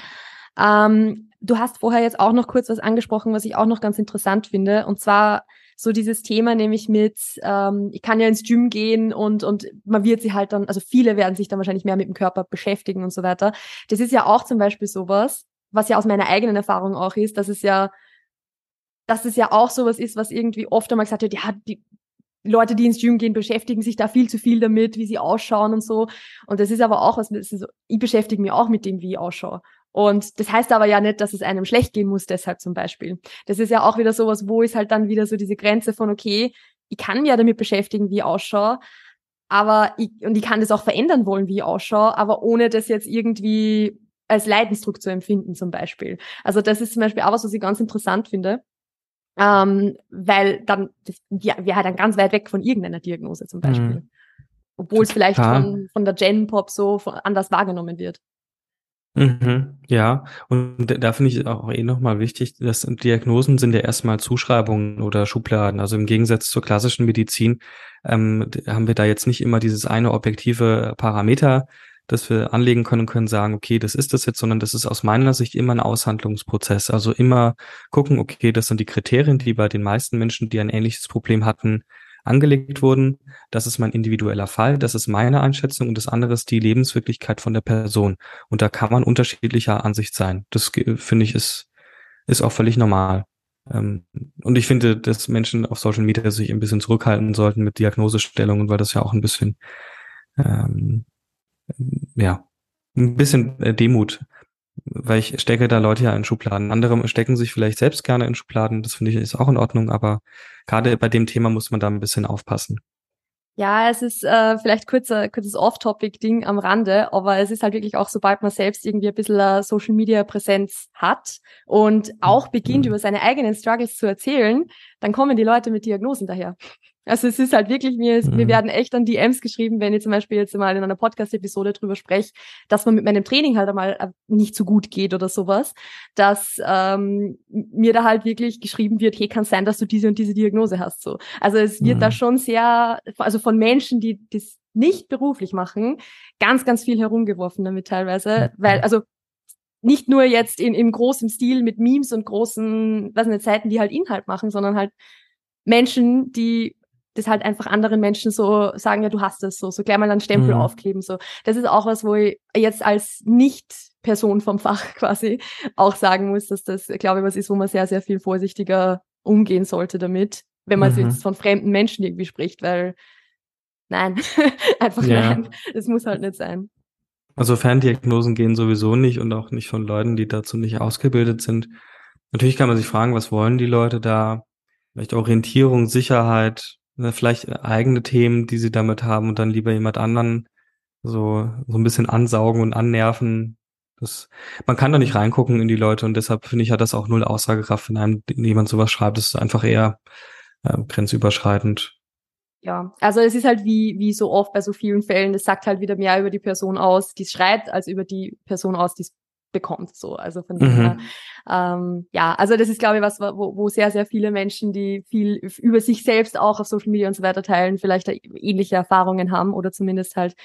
Ähm, du hast vorher jetzt auch noch kurz was angesprochen, was ich auch noch ganz interessant finde. Und zwar so dieses Thema nämlich mit, ähm, ich kann ja ins Gym gehen und, und man wird sie halt dann, also viele werden sich dann wahrscheinlich mehr mit dem Körper beschäftigen und so weiter. Das ist ja auch zum Beispiel sowas, was ja aus meiner eigenen Erfahrung auch ist, dass es ja, dass es ja auch sowas ist, was irgendwie oft einmal gesagt wird, ja, die Leute, die ins Gym gehen, beschäftigen sich da viel zu viel damit, wie sie ausschauen und so. Und das ist aber auch was, ich beschäftige mich auch mit dem, wie ich ausschaue. Und das heißt aber ja nicht, dass es einem schlecht gehen muss, deshalb zum Beispiel. Das ist ja auch wieder sowas, wo ist halt dann wieder so diese Grenze von, okay, ich kann mich ja damit beschäftigen, wie ich ausschaue, aber ich, und ich kann das auch verändern wollen, wie ich ausschaue, aber ohne das jetzt irgendwie als Leidensdruck zu empfinden, zum Beispiel. Also das ist zum Beispiel auch was, was ich ganz interessant finde. Ähm, weil dann, das ja, halt dann ganz weit weg von irgendeiner Diagnose zum Beispiel. Mhm. Obwohl es vielleicht von, von der Gen-Pop so anders wahrgenommen wird. Mhm, ja, und da finde ich auch eh nochmal wichtig, dass Diagnosen sind ja erstmal Zuschreibungen oder Schubladen. Also im Gegensatz zur klassischen Medizin ähm, haben wir da jetzt nicht immer dieses eine objektive Parameter, das wir anlegen können und können sagen, okay, das ist das jetzt, sondern das ist aus meiner Sicht immer ein Aushandlungsprozess. Also immer gucken, okay, das sind die Kriterien, die bei den meisten Menschen, die ein ähnliches Problem hatten, angelegt wurden. Das ist mein individueller Fall, das ist meine Einschätzung und das andere ist die Lebenswirklichkeit von der Person. Und da kann man unterschiedlicher Ansicht sein. Das finde ich ist, ist auch völlig normal. Ähm, und ich finde, dass Menschen auf Social Media sich ein bisschen zurückhalten sollten mit Diagnosestellungen, weil das ja auch ein bisschen, ähm, ja, ein bisschen äh, Demut weil ich stecke da Leute ja in Schubladen. Andere stecken sich vielleicht selbst gerne in Schubladen, das finde ich ist auch in Ordnung, aber gerade bei dem Thema muss man da ein bisschen aufpassen. Ja, es ist äh, vielleicht kurzer, kurzes Off-Topic-Ding am Rande, aber es ist halt wirklich auch, sobald man selbst irgendwie ein bisschen äh, Social-Media-Präsenz hat und auch beginnt, mhm. über seine eigenen Struggles zu erzählen, dann kommen die Leute mit Diagnosen daher. Also es ist halt wirklich, mir, mhm. mir werden echt dann DMs geschrieben, wenn ich zum Beispiel jetzt mal in einer Podcast-Episode drüber spreche, dass man mit meinem Training halt einmal äh, nicht so gut geht oder sowas, dass ähm, mir da halt wirklich geschrieben wird, hey, kann sein, dass du diese und diese Diagnose hast. So. Also es wird mhm. da schon sehr, also von Menschen, die das nicht beruflich machen, ganz, ganz viel herumgeworfen damit teilweise, weil, also nicht nur jetzt in, in großem Stil mit Memes und großen, was nicht, Seiten, die halt Inhalt machen, sondern halt Menschen, die das halt einfach anderen Menschen so sagen, ja, du hast es so, so gleich mal einen Stempel mhm. aufkleben, so. Das ist auch was, wo ich jetzt als Nicht-Person vom Fach *laughs* quasi auch sagen muss, dass das, glaube ich, was ist, wo man sehr, sehr viel vorsichtiger umgehen sollte damit, wenn man mhm. jetzt von fremden Menschen irgendwie spricht, weil nein, *laughs* einfach ja. nein, das muss halt nicht sein. Also Ferndiagnosen gehen sowieso nicht und auch nicht von Leuten, die dazu nicht ausgebildet sind. Natürlich kann man sich fragen, was wollen die Leute da? Vielleicht Orientierung, Sicherheit, vielleicht eigene Themen, die sie damit haben und dann lieber jemand anderen so, so ein bisschen ansaugen und annerven. Das, man kann da nicht reingucken in die Leute und deshalb finde ich, hat das auch null Aussagekraft, wenn einem jemand sowas schreibt. Das ist einfach eher äh, grenzüberschreitend. Ja, also es ist halt wie, wie so oft bei so vielen Fällen, es sagt halt wieder mehr über die Person aus, die es schreibt, als über die Person aus, die es bekommt. So, also von mhm. her, ähm, ja, also das ist, glaube ich, was, wo, wo sehr, sehr viele Menschen, die viel über sich selbst auch auf Social Media und so weiter teilen, vielleicht ähnliche Erfahrungen haben oder zumindest halt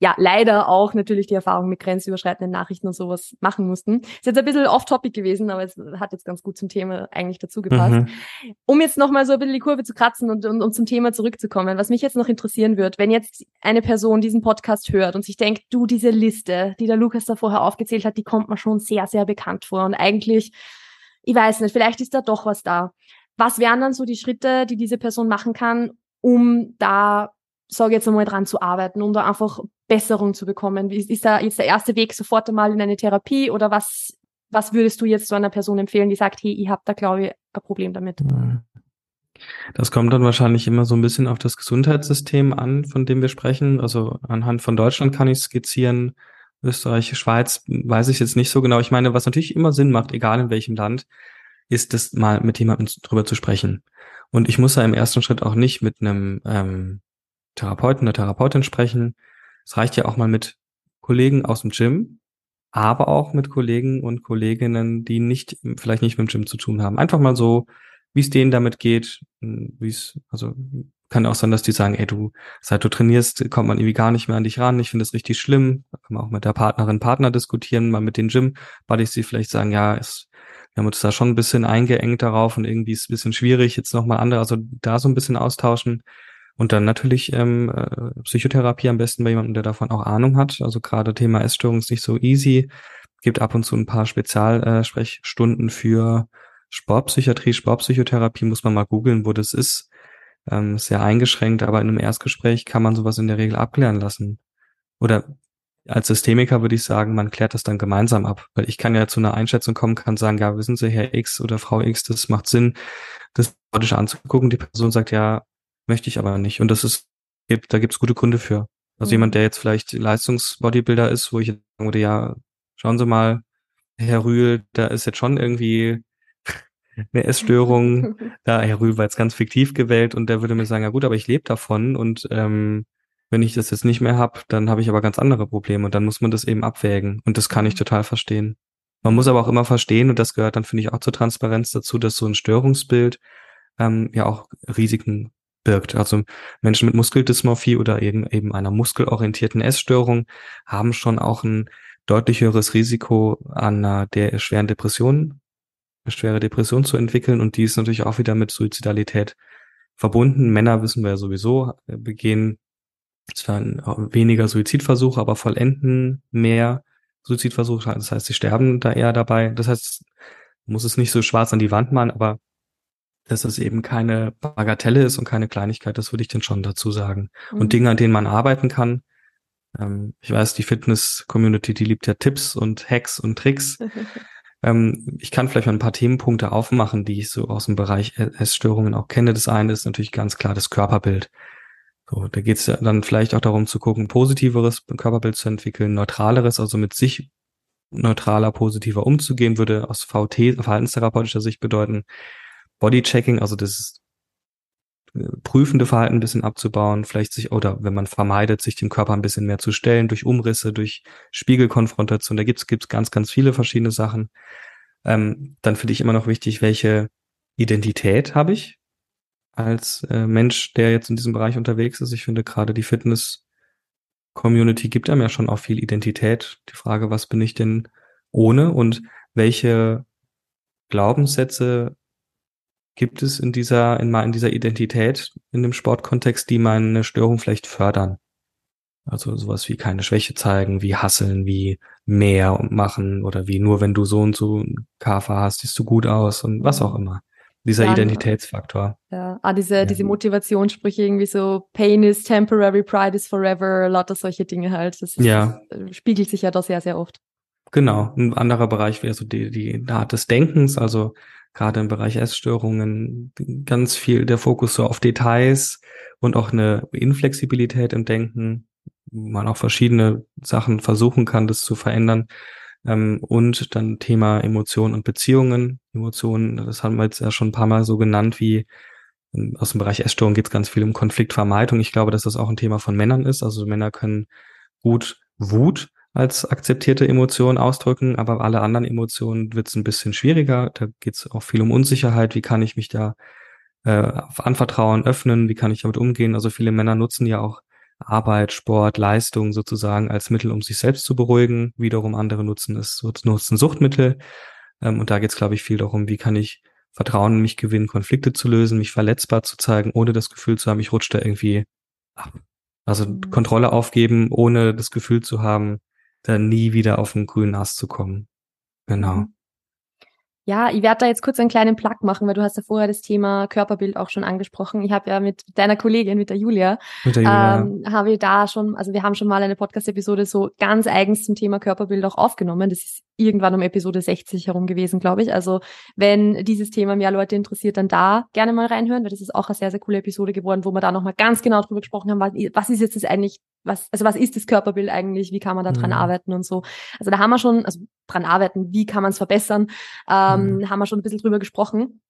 ja leider auch natürlich die Erfahrung mit grenzüberschreitenden Nachrichten und sowas machen mussten. Ist jetzt ein bisschen off-topic gewesen, aber es hat jetzt ganz gut zum Thema eigentlich dazu gepasst. Mhm. Um jetzt nochmal so ein bisschen die Kurve zu kratzen und, und, und zum Thema zurückzukommen, was mich jetzt noch interessieren wird, wenn jetzt eine Person diesen Podcast hört und sich denkt, du, diese Liste, die der Lukas da vorher aufgezählt hat, die kommt mir schon sehr, sehr bekannt vor und eigentlich, ich weiß nicht, vielleicht ist da doch was da. Was wären dann so die Schritte, die diese Person machen kann, um da sage jetzt einmal dran zu arbeiten, um da einfach Besserung zu bekommen? Ist, ist da jetzt der erste Weg sofort einmal in eine Therapie oder was, was würdest du jetzt so einer Person empfehlen, die sagt, hey, ich habe da glaube ich ein Problem damit? Das kommt dann wahrscheinlich immer so ein bisschen auf das Gesundheitssystem an, von dem wir sprechen. Also anhand von Deutschland kann ich skizzieren. Österreich, Schweiz weiß ich jetzt nicht so genau. Ich meine, was natürlich immer Sinn macht, egal in welchem Land, ist es mal mit jemandem drüber zu sprechen. Und ich muss da im ersten Schritt auch nicht mit einem ähm, Therapeuten oder Therapeutin sprechen. Es reicht ja auch mal mit Kollegen aus dem Gym, aber auch mit Kollegen und Kolleginnen, die nicht, vielleicht nicht mit dem Gym zu tun haben. Einfach mal so, wie es denen damit geht, wie es, also kann auch sein, dass die sagen, ey, du, seit du trainierst, kommt man irgendwie gar nicht mehr an dich ran. Ich finde das richtig schlimm. Da kann man auch mit der Partnerin, Partner diskutieren, mal mit den Gym-Buddies, die vielleicht sagen, ja, es, wir haben uns da schon ein bisschen eingeengt darauf und irgendwie ist es ein bisschen schwierig, jetzt nochmal andere, also da so ein bisschen austauschen. Und dann natürlich ähm, äh, Psychotherapie am besten bei jemandem, der davon auch Ahnung hat. Also gerade Thema Essstörung ist nicht so easy. Gibt ab und zu ein paar Spezialsprechstunden äh, für Sportpsychiatrie, Sportpsychotherapie, muss man mal googeln, wo das ist. Ähm, sehr eingeschränkt, aber in einem Erstgespräch kann man sowas in der Regel abklären lassen. Oder als Systemiker würde ich sagen, man klärt das dann gemeinsam ab. Weil ich kann ja zu einer Einschätzung kommen, kann sagen, ja, wissen Sie, Herr X oder Frau X, das macht Sinn, das anzugucken. Die Person sagt, ja, möchte ich aber nicht. Und das ist, da gibt es gute Gründe für. Also mhm. jemand, der jetzt vielleicht Leistungsbodybuilder ist, wo ich sagen würde, ja, schauen Sie mal, Herr Rühl, da ist jetzt schon irgendwie *laughs* eine Essstörung. *laughs* da, Herr Rühl war jetzt ganz fiktiv gewählt und der würde mir sagen, ja gut, aber ich lebe davon und ähm, wenn ich das jetzt nicht mehr habe, dann habe ich aber ganz andere Probleme und dann muss man das eben abwägen und das kann ich mhm. total verstehen. Man muss aber auch immer verstehen, und das gehört dann, finde ich, auch zur Transparenz dazu, dass so ein Störungsbild ähm, ja auch Risiken birgt. Also Menschen mit Muskeldysmorphie oder eben, eben einer muskelorientierten Essstörung haben schon auch ein deutlich höheres Risiko an einer der schweren Depression, eine schwere Depression zu entwickeln und die ist natürlich auch wieder mit Suizidalität verbunden. Männer wissen wir ja sowieso, äh, begehen zwar weniger Suizidversuche, aber vollenden mehr Suizidversuche. Das heißt, sie sterben da eher dabei. Das heißt, muss es nicht so schwarz an die Wand malen, aber dass es eben keine Bagatelle ist und keine Kleinigkeit, das würde ich denn schon dazu sagen. Mhm. Und Dinge, an denen man arbeiten kann. Ähm, ich weiß, die Fitness-Community, die liebt ja Tipps und Hacks und Tricks. *laughs* ähm, ich kann vielleicht mal ein paar Themenpunkte aufmachen, die ich so aus dem Bereich Essstörungen auch kenne. Das eine ist natürlich ganz klar das Körperbild. So, da geht es dann vielleicht auch darum zu gucken, positiveres Körperbild zu entwickeln, neutraleres, also mit sich neutraler, positiver umzugehen, würde aus VT, verhaltenstherapeutischer Sicht bedeuten, Bodychecking, also das äh, prüfende Verhalten ein bisschen abzubauen, vielleicht sich, oder wenn man vermeidet, sich dem Körper ein bisschen mehr zu stellen, durch Umrisse, durch Spiegelkonfrontation, da gibt's gibt's ganz, ganz viele verschiedene Sachen. Ähm, dann finde ich immer noch wichtig, welche Identität habe ich als äh, Mensch, der jetzt in diesem Bereich unterwegs ist. Ich finde gerade die Fitness-Community gibt einem ja schon auch viel Identität. Die Frage, was bin ich denn ohne und welche Glaubenssätze gibt es in dieser, in, in dieser Identität in dem Sportkontext, die meine Störung vielleicht fördern? Also sowas wie keine Schwäche zeigen, wie hasseln, wie mehr machen oder wie nur wenn du so und so einen Kafer hast, siehst du gut aus und was auch immer. Dieser ja, Identitätsfaktor. Ja, ah, diese, ja. diese Motivationssprüche irgendwie so Pain is temporary, Pride is forever, lauter solche Dinge halt. Das ist, ja. Äh, spiegelt sich ja da sehr, sehr oft. Genau. Ein anderer Bereich wäre so die, die Art des Denkens, also gerade im Bereich Essstörungen ganz viel der Fokus so auf Details und auch eine Inflexibilität im Denken, wo man auch verschiedene Sachen versuchen kann, das zu verändern. Ähm, und dann Thema Emotionen und Beziehungen. Emotionen, das haben wir jetzt ja schon ein paar Mal so genannt, wie ähm, aus dem Bereich Essstörung geht es ganz viel um Konfliktvermeidung. Ich glaube, dass das auch ein Thema von Männern ist. Also Männer können gut Wut als akzeptierte Emotion ausdrücken, aber alle anderen Emotionen wird es ein bisschen schwieriger. Da geht es auch viel um Unsicherheit. Wie kann ich mich da äh, anvertrauen, öffnen? Wie kann ich damit umgehen? Also viele Männer nutzen ja auch Arbeit, Sport, Leistung sozusagen als Mittel, um sich selbst zu beruhigen. Wiederum andere nutzen es, nutzen Suchtmittel. Ähm, und da geht es, glaube ich, viel darum, wie kann ich Vertrauen in mich gewinnen, Konflikte zu lösen, mich verletzbar zu zeigen, ohne das Gefühl zu haben, ich rutsche da irgendwie ab. Also. Kontrolle aufgeben, ohne das Gefühl zu haben, dann nie wieder auf den grünen Ast zu kommen. Genau. Mhm. Ja, ich werde da jetzt kurz einen kleinen Plug machen, weil du hast ja vorher das Thema Körperbild auch schon angesprochen. Ich habe ja mit deiner Kollegin, mit der Julia, mit der Julia. Ähm, habe ich da schon, also wir haben schon mal eine Podcast-Episode so ganz eigens zum Thema Körperbild auch aufgenommen. Das ist irgendwann um Episode 60 herum gewesen, glaube ich. Also wenn dieses Thema mehr Leute interessiert, dann da gerne mal reinhören, weil das ist auch eine sehr, sehr coole Episode geworden, wo wir da nochmal ganz genau drüber gesprochen haben, was ist jetzt das eigentlich, was, also was ist das Körperbild eigentlich, wie kann man da dran mhm. arbeiten und so. Also da haben wir schon, also dran arbeiten, wie kann man es verbessern, ähm, mhm. haben wir schon ein bisschen drüber gesprochen.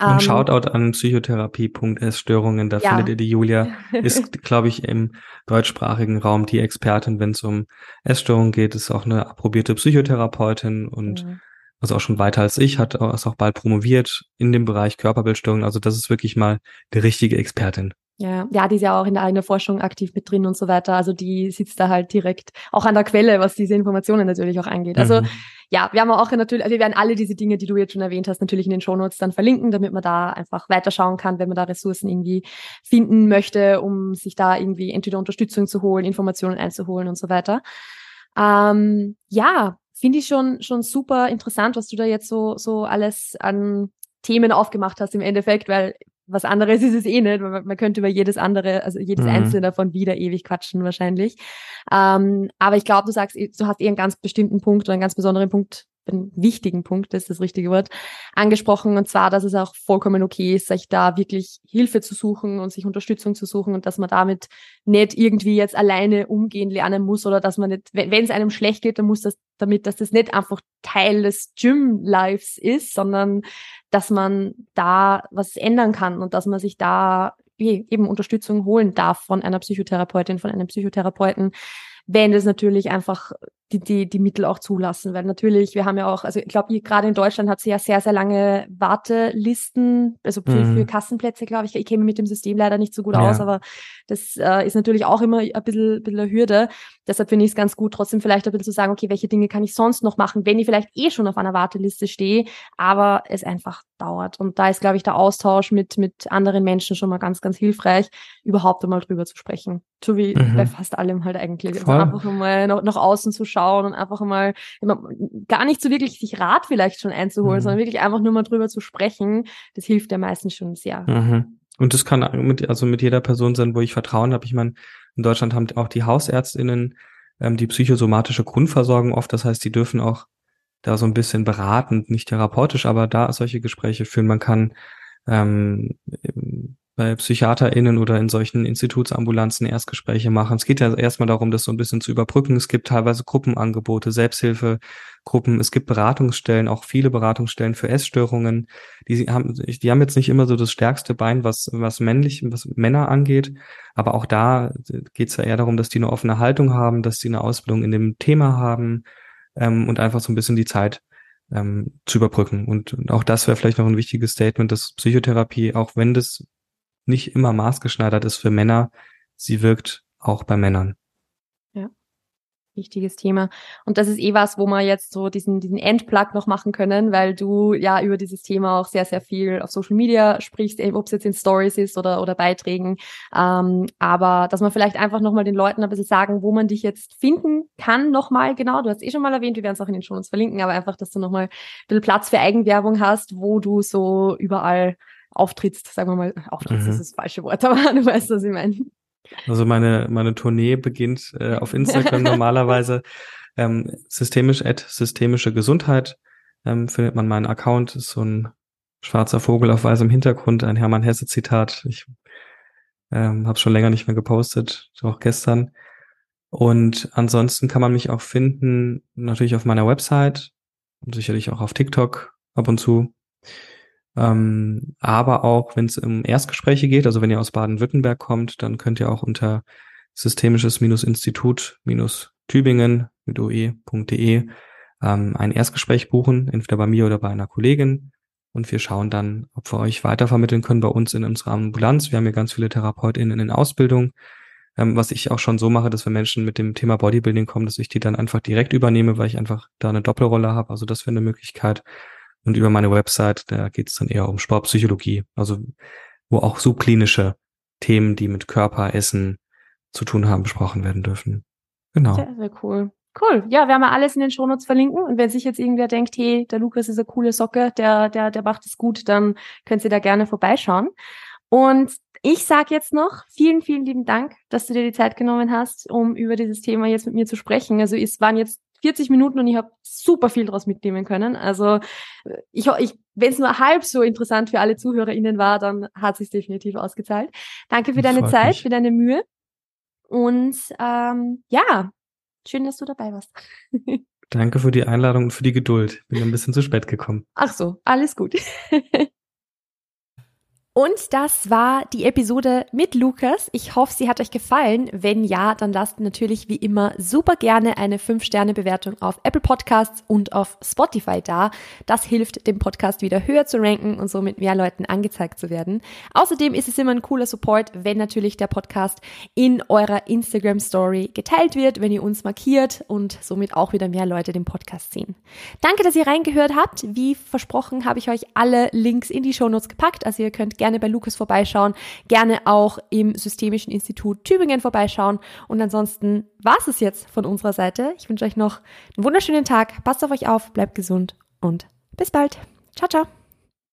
Und um, Shoutout an Psychotherapie.s-Störungen, da ja. findet ihr die Julia, ist, *laughs* glaube ich, im deutschsprachigen Raum die Expertin, wenn es um Essstörungen geht, ist auch eine approbierte Psychotherapeutin und mhm. also auch schon weiter als ich, hat ist auch bald promoviert in dem Bereich Körperbildstörungen. Also das ist wirklich mal die richtige Expertin. Ja, ja, die ist ja auch in der eigenen Forschung aktiv mit drin und so weiter. Also die sitzt da halt direkt auch an der Quelle, was diese Informationen natürlich auch angeht. Also mhm. ja, wir haben auch natürlich, also wir werden alle diese Dinge, die du jetzt schon erwähnt hast, natürlich in den Shownotes dann verlinken, damit man da einfach weiterschauen kann, wenn man da Ressourcen irgendwie finden möchte, um sich da irgendwie entweder Unterstützung zu holen, Informationen einzuholen und so weiter. Ähm, ja, finde ich schon schon super interessant, was du da jetzt so so alles an Themen aufgemacht hast im Endeffekt, weil was anderes ist es eh nicht. Man, man könnte über jedes andere, also jedes mhm. einzelne davon wieder ewig quatschen wahrscheinlich. Ähm, aber ich glaube, du sagst, du hast eh einen ganz bestimmten Punkt oder einen ganz besonderen Punkt einen wichtigen Punkt, das ist das richtige Wort, angesprochen. Und zwar, dass es auch vollkommen okay ist, sich da wirklich Hilfe zu suchen und sich Unterstützung zu suchen und dass man damit nicht irgendwie jetzt alleine umgehen lernen muss oder dass man nicht, wenn es einem schlecht geht, dann muss das damit, dass das nicht einfach Teil des Gym-Lives ist, sondern dass man da was ändern kann und dass man sich da eben Unterstützung holen darf von einer Psychotherapeutin, von einem Psychotherapeuten, wenn das natürlich einfach die, die, die Mittel auch zulassen. Weil natürlich, wir haben ja auch, also ich glaube, gerade in Deutschland hat sie ja sehr, sehr lange Wartelisten, also für, mhm. für Kassenplätze, glaube ich. Ich mich mit dem System leider nicht so gut ja. aus, aber das äh, ist natürlich auch immer ein bisschen, bisschen eine Hürde. Deshalb finde ich es ganz gut, trotzdem vielleicht ein bisschen zu sagen, okay, welche Dinge kann ich sonst noch machen, wenn ich vielleicht eh schon auf einer Warteliste stehe, aber es einfach dauert. Und da ist, glaube ich, der Austausch mit, mit anderen Menschen schon mal ganz, ganz hilfreich, überhaupt einmal drüber zu sprechen. So wie mhm. bei fast allem halt eigentlich. Also einfach mal nach, nach außen zu schauen und einfach mal gar nicht so wirklich sich Rat vielleicht schon einzuholen, mhm. sondern wirklich einfach nur mal drüber zu sprechen. Das hilft ja meistens schon sehr. Mhm. Und das kann mit, also mit jeder Person sein, wo ich Vertrauen habe. Ich meine, in Deutschland haben auch die HausärztInnen ähm, die psychosomatische Grundversorgung oft. Das heißt, die dürfen auch da so ein bisschen beratend, nicht therapeutisch, aber da solche Gespräche führen. Man kann ähm, bei PsychiaterInnen oder in solchen Institutsambulanzen Erstgespräche machen. Es geht ja erstmal darum, das so ein bisschen zu überbrücken. Es gibt teilweise Gruppenangebote, Selbsthilfegruppen, es gibt Beratungsstellen, auch viele Beratungsstellen für Essstörungen. Die haben, die haben jetzt nicht immer so das stärkste Bein, was, was männlich, was Männer angeht. Aber auch da geht es ja eher darum, dass die eine offene Haltung haben, dass die eine Ausbildung in dem Thema haben ähm, und einfach so ein bisschen die Zeit ähm, zu überbrücken. Und auch das wäre vielleicht noch ein wichtiges Statement, dass Psychotherapie, auch wenn das nicht immer maßgeschneidert ist für Männer, sie wirkt auch bei Männern. Ja, wichtiges Thema. Und das ist eh was, wo wir jetzt so diesen, diesen Endplug noch machen können, weil du ja über dieses Thema auch sehr, sehr viel auf Social Media sprichst, ob es jetzt in Stories ist oder, oder Beiträgen. Ähm, aber dass man vielleicht einfach nochmal den Leuten ein bisschen sagen, wo man dich jetzt finden kann, nochmal genau. Du hast eh schon mal erwähnt, wir werden es auch in den Show Notes verlinken, aber einfach, dass du nochmal ein bisschen Platz für Eigenwerbung hast, wo du so überall auftrittst, sagen wir mal, auftrittst mhm. ist das falsche Wort, *laughs* aber du weißt, was ich meine. Also meine, meine Tournee beginnt äh, auf Instagram normalerweise. *laughs* Ähm, systemisch at systemische Gesundheit ähm, findet man meinen Account. Ist so ein schwarzer Vogel auf weißem Hintergrund, ein Hermann Hesse Zitat. Ich ähm, habe schon länger nicht mehr gepostet, auch gestern. Und ansonsten kann man mich auch finden, natürlich auf meiner Website und sicherlich auch auf TikTok ab und zu. Ähm, aber auch, wenn es um Erstgespräche geht, also wenn ihr aus Baden-Württemberg kommt, dann könnt ihr auch unter systemisches-institut-tübingen mit oe.de ähm, ein Erstgespräch buchen, entweder bei mir oder bei einer Kollegin. Und wir schauen dann, ob wir euch weitervermitteln können bei uns in unserer Ambulanz. Wir haben hier ganz viele TherapeutInnen in Ausbildung. Ähm, was ich auch schon so mache, dass wenn Menschen mit dem Thema Bodybuilding kommen, dass ich die dann einfach direkt übernehme, weil ich einfach da eine Doppelrolle habe. Also das wäre eine Möglichkeit. Und über meine Website, da geht es dann eher um Sportpsychologie, also wo auch subklinische Themen, die mit Körper, Essen zu tun haben, besprochen werden dürfen. Genau. Sehr, sehr cool. Cool. Ja, wir alles in den Shownotes verlinken. Und wenn sich jetzt irgendwer denkt, hey, der Lukas ist eine coole Socke, der, der, der macht es gut, dann könnt ihr da gerne vorbeischauen. Und ich sage jetzt noch vielen, vielen lieben Dank, dass du dir die Zeit genommen hast, um über dieses Thema jetzt mit mir zu sprechen. Also es waren jetzt 40 Minuten und ich habe super viel daraus mitnehmen können. Also ich, ich wenn es nur halb so interessant für alle ZuhörerInnen war, dann hat sich definitiv ausgezahlt. Danke für deine Zeit, mich. für deine Mühe. Und ähm, ja, schön, dass du dabei warst. *laughs* Danke für die Einladung und für die Geduld. Bin ein bisschen zu spät gekommen. Ach so, alles gut. *laughs* Und das war die Episode mit Lukas. Ich hoffe, sie hat euch gefallen. Wenn ja, dann lasst natürlich wie immer super gerne eine 5-Sterne-Bewertung auf Apple Podcasts und auf Spotify da. Das hilft dem Podcast wieder höher zu ranken und somit mehr Leuten angezeigt zu werden. Außerdem ist es immer ein cooler Support, wenn natürlich der Podcast in eurer Instagram Story geteilt wird, wenn ihr uns markiert und somit auch wieder mehr Leute den Podcast sehen. Danke, dass ihr reingehört habt. Wie versprochen habe ich euch alle Links in die Shownotes gepackt. Also ihr könnt gerne gerne bei Lukas vorbeischauen, gerne auch im Systemischen Institut Tübingen vorbeischauen. Und ansonsten war es jetzt von unserer Seite. Ich wünsche euch noch einen wunderschönen Tag. Passt auf euch auf, bleibt gesund und bis bald. Ciao, ciao.